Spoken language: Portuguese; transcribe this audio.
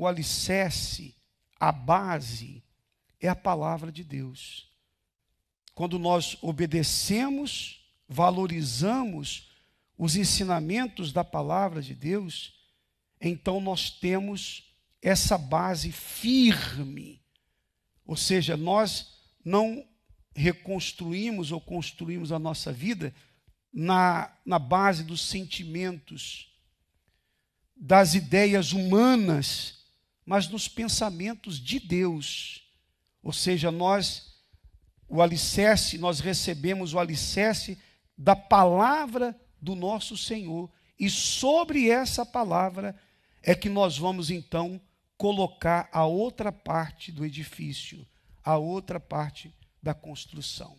o alicerce, a base, é a palavra de Deus. Quando nós obedecemos, valorizamos os ensinamentos da palavra de Deus, então nós temos essa base firme. Ou seja, nós não reconstruímos ou construímos a nossa vida na, na base dos sentimentos, das ideias humanas, mas nos pensamentos de Deus. Ou seja, nós, o alicerce, nós recebemos o alicerce da palavra do nosso Senhor, e sobre essa palavra é que nós vamos então colocar a outra parte do edifício, a outra parte da construção.